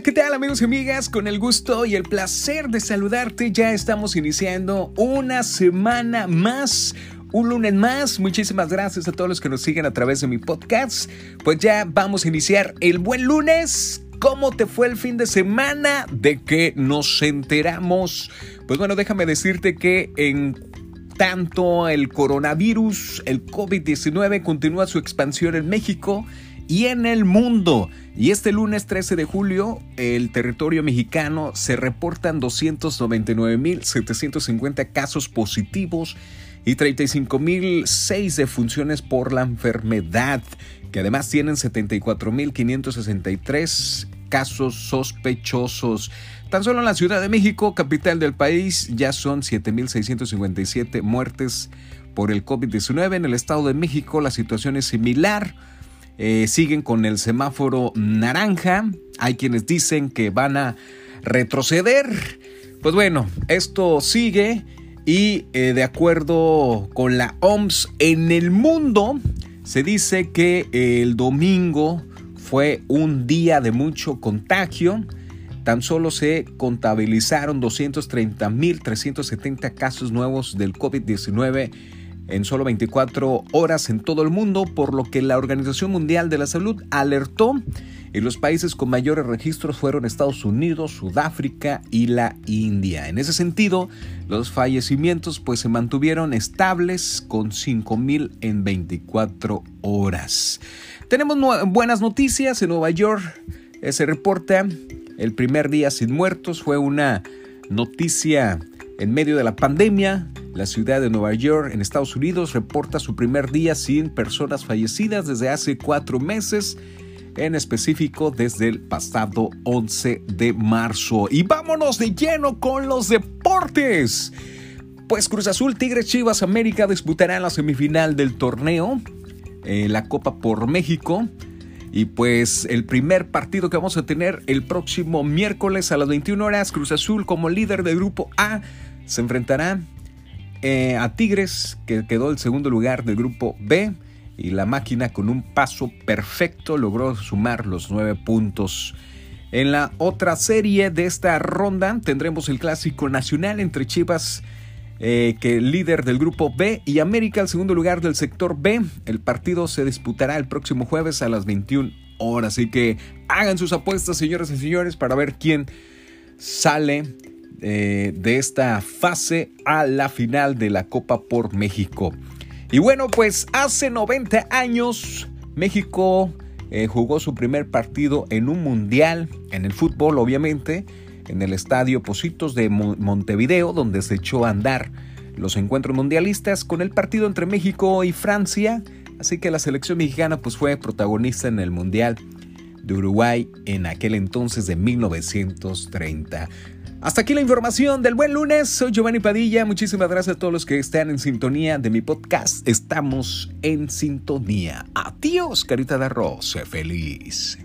¿qué tal amigos y amigas? Con el gusto y el placer de saludarte, ya estamos iniciando una semana más. Un lunes más, muchísimas gracias a todos los que nos siguen a través de mi podcast. Pues ya vamos a iniciar el buen lunes. ¿Cómo te fue el fin de semana? ¿De qué nos enteramos? Pues bueno, déjame decirte que en tanto el coronavirus, el COVID-19 continúa su expansión en México y en el mundo. Y este lunes 13 de julio, el territorio mexicano se reportan 299.750 casos positivos y 35.006 defunciones por la enfermedad, que además tienen 74.563 casos sospechosos. Tan solo en la Ciudad de México, capital del país, ya son 7.657 muertes por el COVID-19. En el Estado de México la situación es similar eh, siguen con el semáforo naranja. Hay quienes dicen que van a retroceder. Pues bueno, esto sigue y eh, de acuerdo con la OMS en el mundo, se dice que el domingo fue un día de mucho contagio. Tan solo se contabilizaron 230.370 casos nuevos del COVID-19 en solo 24 horas en todo el mundo, por lo que la Organización Mundial de la Salud alertó y los países con mayores registros fueron Estados Unidos, Sudáfrica y la India. En ese sentido, los fallecimientos pues se mantuvieron estables con 5.000 en 24 horas. Tenemos buenas noticias en Nueva York. Se reporta el primer día sin muertos. Fue una noticia en medio de la pandemia. La ciudad de Nueva York, en Estados Unidos, reporta su primer día sin personas fallecidas desde hace cuatro meses, en específico desde el pasado 11 de marzo. Y vámonos de lleno con los deportes. Pues Cruz Azul, Tigres, Chivas, América disputarán la semifinal del torneo, eh, la Copa por México. Y pues el primer partido que vamos a tener el próximo miércoles a las 21 horas, Cruz Azul como líder del grupo A se enfrentará eh, a Tigres, que quedó el segundo lugar del grupo B, y la máquina con un paso perfecto logró sumar los nueve puntos. En la otra serie de esta ronda tendremos el clásico nacional entre Chivas, eh, que líder del grupo B, y América, el segundo lugar del sector B. El partido se disputará el próximo jueves a las 21 horas. Así que hagan sus apuestas, señoras y señores, para ver quién sale eh, de esta fase a la final de la Copa por México. Y bueno, pues hace 90 años México eh, jugó su primer partido en un mundial, en el fútbol obviamente, en el estadio Positos de Montevideo, donde se echó a andar los encuentros mundialistas con el partido entre México y Francia. Así que la selección mexicana pues fue protagonista en el Mundial de Uruguay en aquel entonces de 1930. Hasta aquí la información del buen lunes. Soy Giovanni Padilla. Muchísimas gracias a todos los que están en sintonía de mi podcast. Estamos en sintonía. Adiós, carita de arroz. Feliz.